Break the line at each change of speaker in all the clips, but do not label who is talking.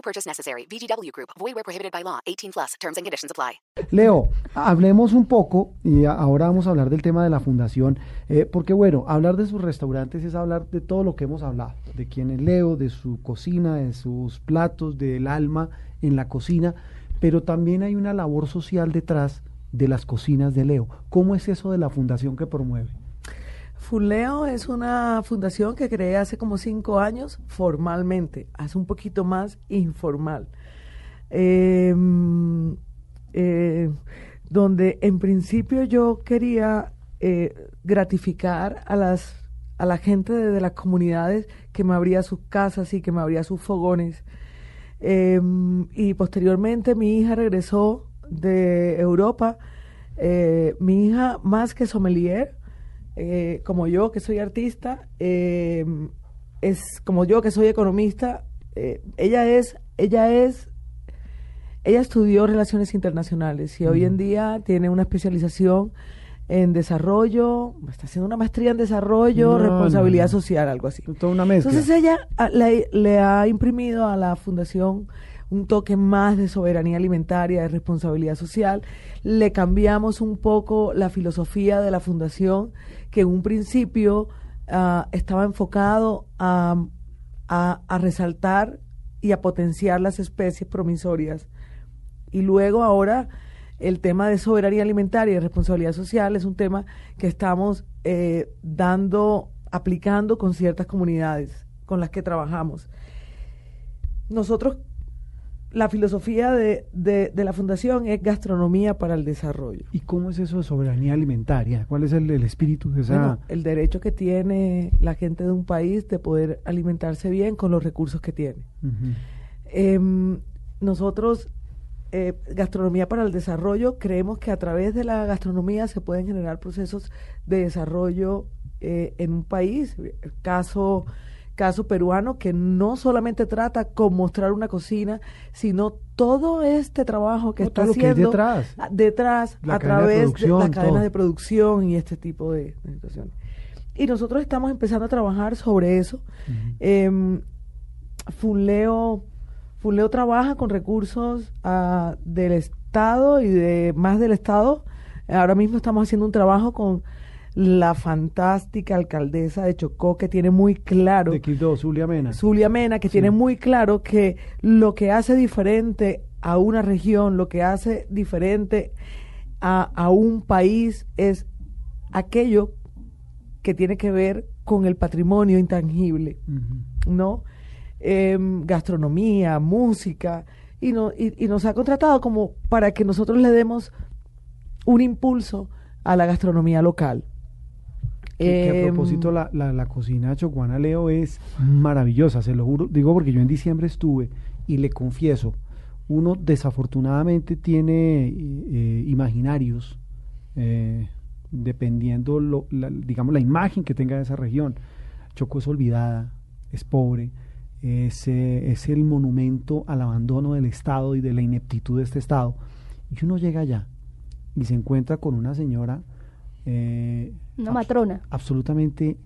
No purchase necessary. VGW Group. Void where prohibited by law. 18 plus. Terms and conditions apply.
Leo, hablemos un poco y ahora vamos a hablar del tema de la fundación, eh, porque bueno, hablar de sus restaurantes es hablar de todo lo que hemos hablado, de quién es Leo, de su cocina, de sus platos, del alma en la cocina, pero también hay una labor social detrás de las cocinas de Leo. ¿Cómo es eso de la fundación que promueve?
Fuleo es una fundación que creé hace como cinco años formalmente, hace un poquito más informal, eh, eh, donde en principio yo quería eh, gratificar a las a la gente de, las comunidades que me abría sus casas y que me abría sus fogones. y posteriormente mi hija regresó de Europa. mi hija, más que sommelier, eh, como yo que soy artista, eh, es como yo que soy economista, eh, ella es, ella es, ella estudió relaciones internacionales y hoy en día tiene una especialización en desarrollo, está haciendo una maestría en desarrollo, responsabilidad social, algo así.
Toda una mezcla.
Entonces ella ah, le, le ha imprimido a la fundación un toque más de soberanía alimentaria, de responsabilidad social. Le cambiamos un poco la filosofía de la fundación, que en un principio uh, estaba enfocado a, a, a, resaltar y a potenciar las especies promisorias. Y luego ahora el tema de soberanía alimentaria y responsabilidad social es un tema que estamos eh, dando, aplicando con ciertas comunidades con las que trabajamos. Nosotros la filosofía de, de, de, la fundación es gastronomía para el desarrollo.
¿Y cómo es eso de soberanía alimentaria? ¿Cuál es el, el espíritu de esa...?
Bueno, el derecho que tiene la gente de un país de poder alimentarse bien con los recursos que tiene. Uh -huh. eh, nosotros, eh, gastronomía para el desarrollo, creemos que a través de la gastronomía se pueden generar procesos de desarrollo eh, en un país. El caso caso peruano que no solamente trata con mostrar una cocina, sino todo este trabajo que
no,
está haciendo
que detrás,
detrás a través de, de las cadenas
todo.
de producción y este tipo de, de, situaciones. Y nosotros estamos empezando a trabajar sobre eso. Uh -huh. eh, trabaja con recursos uh, del Estado y de más del Estado. Ahora mismo estamos haciendo un trabajo con la fantástica alcaldesa de Chocó que tiene muy claro
de Quibdó, Zulia Mena.
Zulia Mena, que sí. tiene muy claro que lo que hace diferente a una región, lo que hace diferente a, a un país es aquello que tiene que ver con el patrimonio intangible, uh -huh. ¿no? Eh, gastronomía, música, y, no, y, y nos ha contratado como para que nosotros le demos un impulso a la gastronomía local.
Que, que a
Em,
propósito, la, la, la, cocina chocuana Leo es maravillosa, se lo juro. Digo porque yo en diciembre estuve y le confieso, uno desafortunadamente tiene eh, imaginarios, eh, dependiendo, lo, la, digamos, la imagen que tenga de esa región. Choco es olvidada, es pobre, es, eh, es el monumento al abandono del Estado y de la ineptitud de este Estado. Y uno llega allá y se encuentra con una señora eh,
una matrona.
Abs absolutamente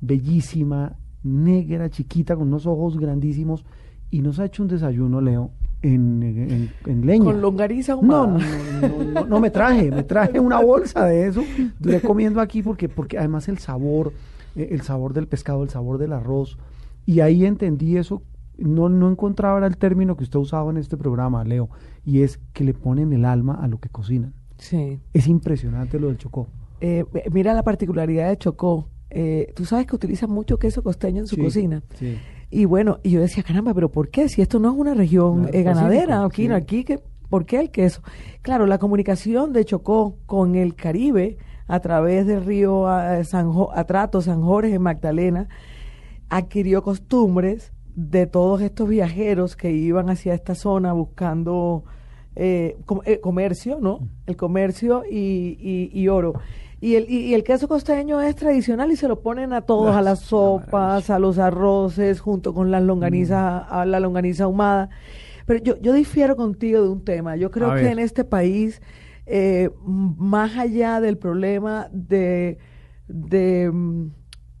bellísima, negra, chiquita, con unos ojos grandísimos, y nos ha hecho un desayuno, Leo, en, en, en leña.
¿Con longariza
no, no, no, no, no, me traje, me traje una bolsa de eso, duré comiendo aquí porque, porque además el sabor, eh, el sabor del pescado, el sabor del arroz, y ahí entendí eso, no, no encontraba el término que usted usaba en este programa, Leo, y es que le ponen el alma a lo que cocinan.
Sí.
Es impresionante lo del Chocó.
Eh, mira la particularidad de Chocó. Eh, tú sabes que utilizan mucho queso costeño en su
sí,
cocina.
Sí.
Y bueno, y yo decía, caramba, pero ¿por qué? Si esto no es una región no, eh, ganadera, aquí, sí. aquí, que, ¿por qué el queso? Claro, la comunicación de Chocó con el Caribe a través del río San jo Atrato, San Jorge, Magdalena, adquirió costumbres de todos estos viajeros que iban hacia esta zona buscando eh, com- eh, comercio, ¿no? El comercio y, y- y oro. Y el, y, el queso costeño es tradicional y se lo ponen a todos, a las sopas, a los arroces, junto con las longanizas, a la longaniza ahumada. Pero yo, yo difiero contigo de un tema. Yo creo
A
que
ver.
en este país, eh, más allá del problema de, de, mm,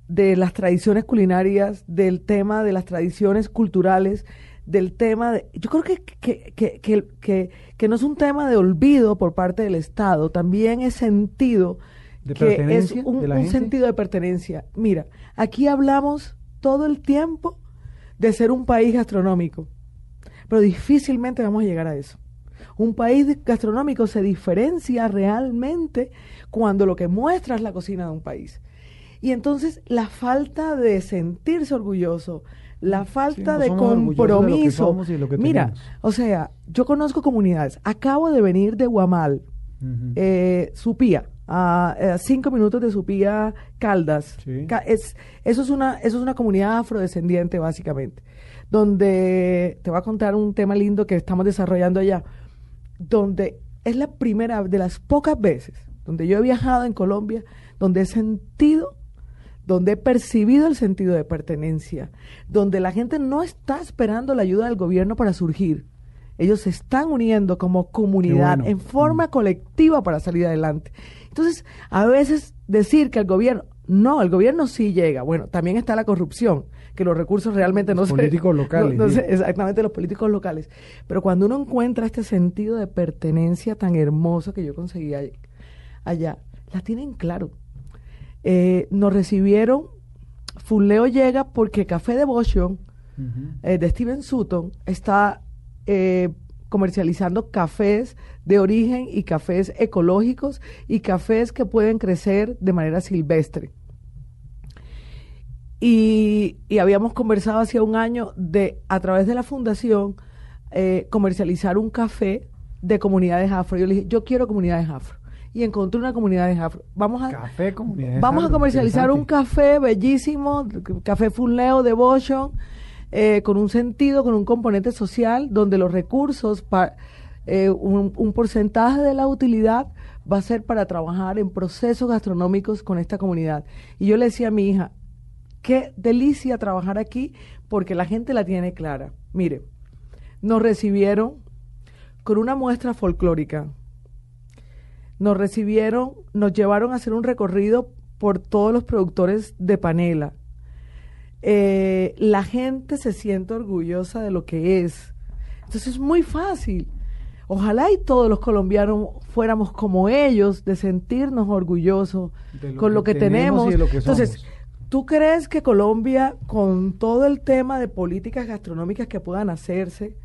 de las tradiciones culinarias, del tema de las tradiciones culturales, del tema de... Yo creo que, que, que, que, que- no es un tema de olvido por parte del Estado, también es sentido
¿De
que es un,
de
sentido de pertenencia. Mira, aquí hablamos todo el tiempo de ser un país gastronómico, pero difícilmente vamos a llegar a eso. Un país gastronómico se diferencia realmente cuando lo que muestra es la cocina de un país. Y entonces la falta de sentirse orgulloso, la falta de compromiso.
de
Mira,
tenemos.
o sea, yo conozco comunidades. Acabo de venir de Guamal, eh, Supía, a, eh, cinco minutos de Supía, Caldas.
Sí.
Es, eso, es una, eso es una comunidad afrodescendiente, básicamente, donde te voy a contar un tema lindo que estamos desarrollando allá, donde es la primera de las pocas veces donde yo he viajado en Colombia, donde he sentido donde he percibido el sentido de pertenencia, donde la gente no está esperando la ayuda del gobierno para surgir. Ellos se están uniendo como comunidad
bueno.
en forma colectiva para salir adelante. Entonces, a veces decir que el gobierno, no, el gobierno sí llega. Bueno, también está la corrupción, que los recursos realmente
Los
no se-
políticos locales,
no- no
sí.
se- exactamente, los políticos locales. Pero cuando uno encuentra este sentido de pertenencia tan hermoso que yo conseguí all- allá, la tienen claro. Eh, nos recibieron, Fuleo llega porque Café Devotion eh, de Steven Sutton está eh, comercializando cafés de origen y cafés ecológicos y cafés que pueden crecer de manera silvestre. Y, y habíamos conversado hace un año de, a través de la fundación, eh, comercializar un café de comunidades afro. Yo le dije, yo quiero comunidades afro. Y encontré una comunidades afro. Vamos a,
Café, comunidades
Vamos a comercializar un café bellísimo, café Funleo Devotion, eh, con un sentido, con un componente social, donde los recursos, pa- eh, un, un porcentaje de la utilidad va a ser para trabajar en procesos gastronómicos con esta comunidad. Y yo le decía a mi hija, qué delicia trabajar aquí, porque la gente la tiene clara. Mire, nos recibieron con una muestra folclórica, nos recibieron, nos llevaron a hacer un recorrido por todos los productores de panela. Eh, la gente se siente orgullosa de lo que es. Entonces es muy fácil. Ojalá y todos los colombianos fuéramos como ellos, de sentirnos orgullosos
lo
con
que
lo que
tenemos
tenemos.
y de lo que
Entonces,
somos.
¿tú crees que Colombia, con todo el tema de políticas gastronómicas que puedan hacerse,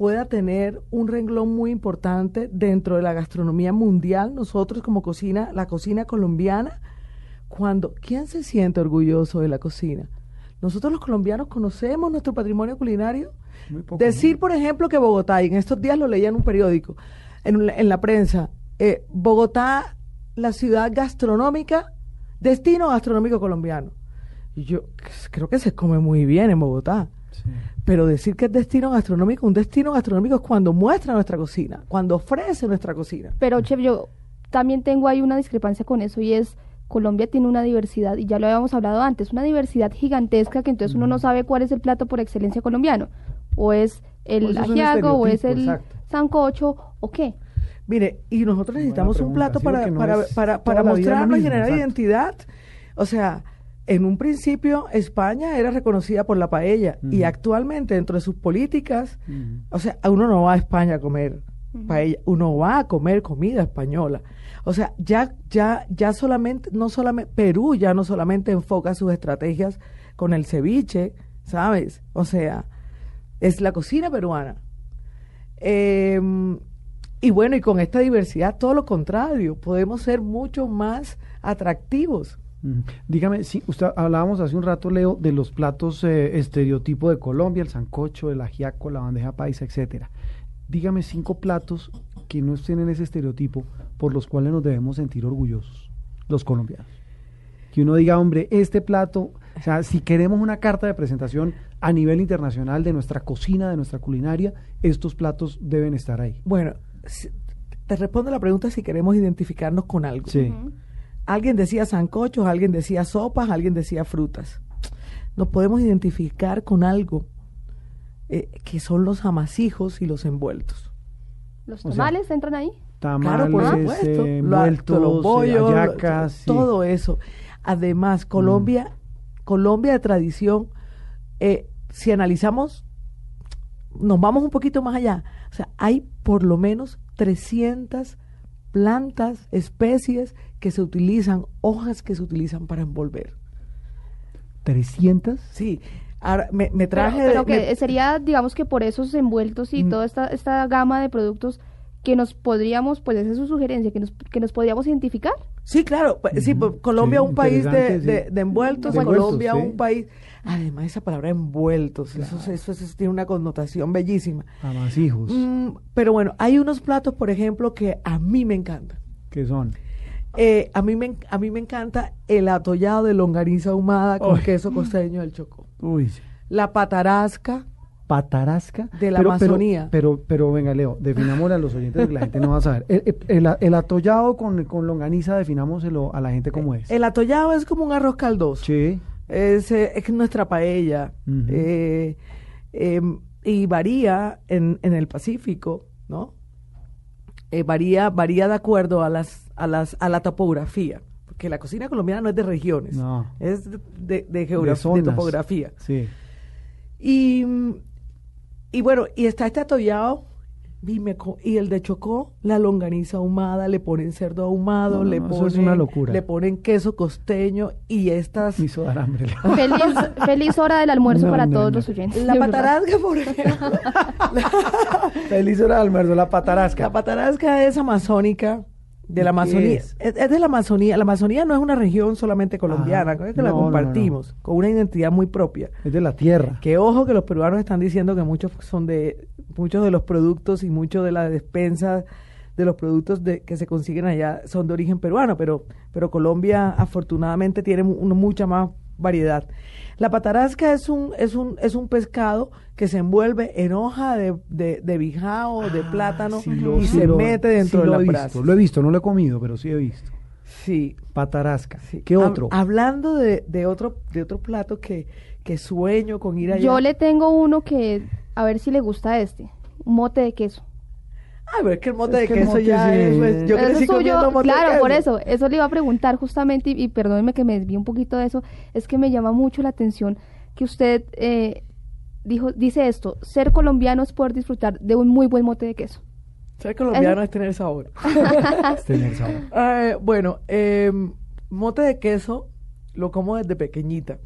pueda tener un renglón muy importante dentro de la gastronomía mundial, nosotros como cocina, la cocina colombiana, cuando, ¿quién se siente orgulloso de la cocina? Nosotros los colombianos conocemos nuestro patrimonio culinario.
Muy poco,
Decir,
¿no?
por ejemplo, que Bogotá, y en estos días lo leía en un periódico, en, la- en la prensa, eh, Bogotá, la ciudad gastronómica, destino gastronómico colombiano. Y yo creo que se come muy bien en Bogotá.
Sí.
Pero decir que es destino gastronómico, un destino gastronómico es cuando muestra nuestra cocina, cuando ofrece nuestra cocina.
Pero, chef, yo también tengo ahí una discrepancia con eso y es Colombia tiene una diversidad, y ya lo habíamos hablado antes, una diversidad gigantesca que entonces uno no sabe cuál es el plato por excelencia colombiano. O es el
Pues un
ajiaco, o es el
exacto.
sancocho, o qué.
Mire, y nosotros necesitamos un plato
sí,
para,
no
para, para, para
lo
mostrarnos y generar
exacto.
identidad. O sea, en un principio España era reconocida por la paella y actualmente dentro de sus políticas, o sea, uno no va a España a comer paella, uno va a comer comida española. O sea, ya, ya, ya solamente, no solamente, Perú ya no solamente enfoca sus estrategias con el ceviche, ¿sabes? O sea, es la cocina peruana. Eh, y bueno, y con esta diversidad, todo lo contrario, podemos ser mucho más atractivos.
Dígame, si usted hablábamos hace un rato, Leo, de los platos eh, estereotipo de Colombia, el sancocho, el ajiaco, la bandeja paisa, etcétera. Dígame cinco platos que no estén en ese estereotipo por los cuales nos debemos sentir orgullosos, los colombianos. Que uno diga, hombre, este plato O sea, si queremos una carta de presentación a nivel internacional de nuestra cocina, de nuestra culinaria, estos platos deben estar ahí.
Bueno, te respondo la pregunta si queremos identificarnos con algo.
Sí.
Alguien decía sancochos, alguien decía sopas, alguien decía frutas. Nos podemos identificar con algo eh, que son los amasijos y los envueltos.
¿Los
O sea,
tamales entran ahí?
Tamales,
claro, por supuesto.
eh,
Lo-
envueltos,
los
eh,
bollos, todo eso. Además, Colombia, Colombia de tradición, eh, si analizamos, nos vamos un poquito más allá. O sea, hay por lo menos 300 plantas, especies que se utilizan, hojas que se utilizan para envolver.
300.
Sí, ahora me, me
Pero,
traje...
pero que
me-
sería, digamos que por esos envueltos y
Mm.
toda esta, esta gama de productos que nos podríamos, pues esa es su sugerencia, que nos, que nos podríamos identificar.
Sí, claro. pues, Sí, pues, Colombia
Sí,
un país de,
sí.
de- de envueltos,
De
envueltos,
Colombia
sí.
un país... Además, esa palabra envueltos, eso, eso, eso tiene una connotación bellísima.
Amasijos.
Mm, pero bueno, hay unos platos, por ejemplo, que a mí me encantan.
que son?
Eh, a, mí me, a mí me encanta el atollado de longaniza ahumada con
Uy.
queso costeño del Chocó.
Uy, sí.
La patarasca,
patarasca
De la
pero,
Amazonía.
Pero, pero, venga, Leo, definámosle a los oyentes porque la gente no va a saber. El, el- el atollado con, con longaniza, definámoselo a la gente como es.
el atollado es como un arroz caldoso.
Sí.
Es, eh, es nuestra paella. Eh, em, y varía en, en el Pacífico, ¿no? Eh, varía, varía de acuerdo a las, a las, a la topografía. Porque la cocina colombiana no es de regiones,
No.
es de, de, de
De
geografía, de,
zonas.
topografía.
Sí.
Y, y bueno, y está este atollado, y, me co- y el de Chocó, la longaniza ahumada, le ponen cerdo ahumado,
No, no,
le
no, eso
ponen,
es una locura.
le ponen queso costeño y estas
Me hizo dar hambre.
Feliz, feliz hora del almuerzo
No,
para
no,
todos
no.
los oyentes.
La patarasca, por ejemplo.
Feliz hora de almuerzo, la patarasca.
La patarasca es amazónica, de la
¿Y qué
Amazonía.
es?
Es? es de la Amazonía. La Amazonía no es una región solamente colombiana,
Ajá.
creo que la
no, no,
compartimos, con una identidad muy propia.
Es de la tierra.
Que ojo que los peruanos están diciendo que muchos son de muchos de los productos y muchos de la despensa de los productos de, que se consiguen allá son de origen peruano, pero pero Colombia afortunadamente tiene una mucha más variedad. La patarasca es un es un es un pescado que se envuelve en hoja de, de, de bijao, de
Ah,
plátano
sí lo-
y
sí
se
lo-
mete dentro
sí
de
lo
la
he visto,
brasa.
Lo he visto, no lo he comido, pero sí he visto.
Sí,
Patarasca.
sí.
¿Qué otro?
hablando de, de otro de otro plato que, que sueño con ir allá.
Yo le tengo uno que, a ver si le gusta este, un mote de queso.
Ay, pero es que el mote
Es
de
que
queso
mote
ya
sí
es, pues, yo
Pero eso
crecí
es suyo,
comiendo mote de
claro,
queso.
por eso, eso le iba a preguntar justamente, y, y perdóneme que me desvíe un poquito de eso, es que me llama mucho la atención que usted eh, dijo, dice esto, ser colombiano es poder disfrutar de un muy buen mote de queso.
Ser colombiano
Eso-
es tener sabor.
Es tener sabor.
Eh, bueno, eh, mote de queso lo como desde pequeñita.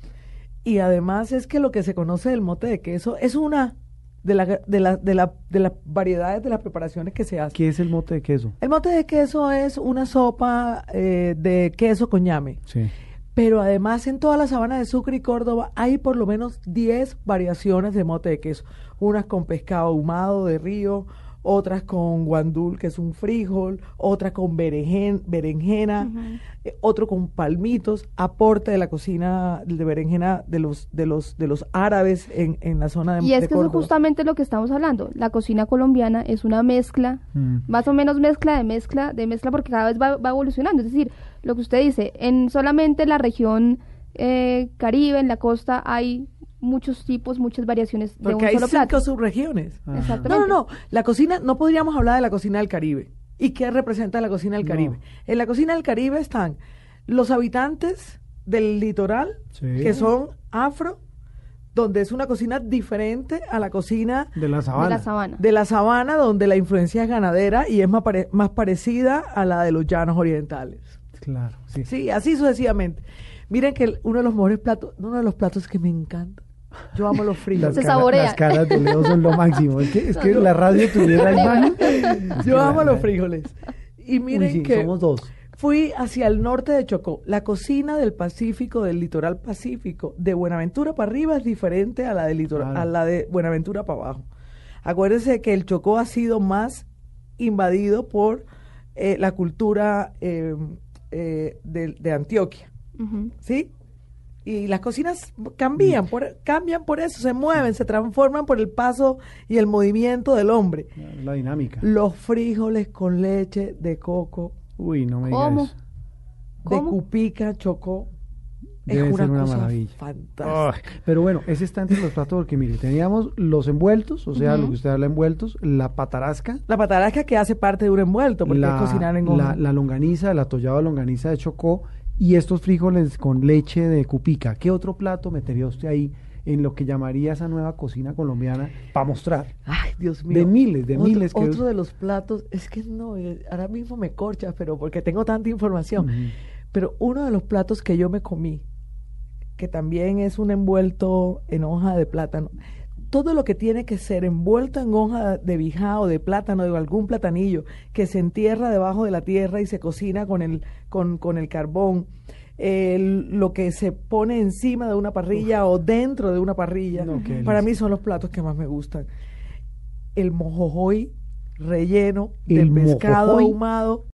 Y además es que lo que se conoce del mote de queso es una de, la, de, la, de, la, de las variedades de las preparaciones que se hacen.
¿Qué es el mote de queso?
El mote de queso es una sopa eh, de queso con ñame.
Sí.
Pero además en toda la sabana de Sucre y Córdoba hay por lo menos 10 variaciones de mote de queso. Unas con pescado ahumado de río, otras con guandul, que es un frijol, otra con berenjen- berenjena, eh, otro con palmitos, aporte de la cocina de berenjena de los de los de los árabes en, en la zona de
Y es
de
que eso es
Córdoba.
justamente lo que estamos hablando. La cocina colombiana es una mezcla,
Mm.
más o menos mezcla de mezcla, de mezcla porque cada vez va, va evolucionando. Es decir, lo que usted dice, en solamente la región eh, Caribe, en la costa, hay muchos tipos, muchas variaciones de
Porque
un
hay
solo
cinco
plato.
subregiones.
Ajá.
Exactamente.
No, no, no. La cocina, no podríamos hablar de la cocina del Caribe. ¿Y qué representa la cocina del
No.
Caribe? En la cocina del Caribe están los habitantes del litoral,
Sí.
que son afro, donde es una cocina diferente a la cocina
De la
de
sabana.
la sabana.
de la sabana, donde la influencia es ganadera y es más, pare- más parecida a la de los llanos orientales.
Claro, sí.
Sí, así sucesivamente. Miren que el- uno de los mejores platos, uno de los platos que me encanta. Yo amo los
Las,
frijoles.
Se
cara-
saborea.
las caras de Leo son lo máximo. Es que, es que la radio tuviera imagen.
Yo amo los frijoles. Y miren
Uy, sí,
que
somos dos.
fui hacia el norte de Chocó. La cocina del Pacífico, del litoral Pacífico, de Buenaventura para arriba es diferente a la de, litoral,
Claro.
a la de Buenaventura para abajo. Acuérdense que el Chocó ha sido más invadido por eh, la cultura eh, eh, de, de Antioquia.
Ujú.
¿Sí? Y las cocinas cambian por, cambian por eso, se mueven, se transforman por el paso y el movimiento del hombre.
La dinámica.
Los frijoles con leche de coco,
Uy, no me digas
¿Cómo?
eso.
de
¿Cómo?
cupica, chocó.
Debe
es una,
ser una
cosa
maravilla.
fantástica.
Pero bueno, ese está entre los platos porque mire, teníamos los envueltos, o sea, lo que usted habla envueltos, la patarasca,
La patarasca que hace parte de un envuelto, porque
la,
es cocinar en
la, la longaniza, el atollado de longaniza de Chocó y estos frijoles con leche de cupica. ¿Qué otro plato metería usted ahí en lo que llamaría esa nueva cocina colombiana para mostrar?
Ay, Dios mío.
De miles, de
Otro-
miles que-
Otro de los platos, es que no, eh, ahora mismo me corchas, pero porque tengo tanta información. Pero uno de los platos que yo me comí, que también es un envuelto en hoja de plátano, todo lo que tiene que ser envuelto en hoja de bijá o de plátano, de algún platanillo, que se entierra debajo de la tierra y se cocina con el, con, con el carbón, lo que se pone encima de una parrilla o dentro de una parrilla,
No,
para mí son los platos que más me gustan. El mojojoy relleno
El
del pescado
mojojoy.
ahumado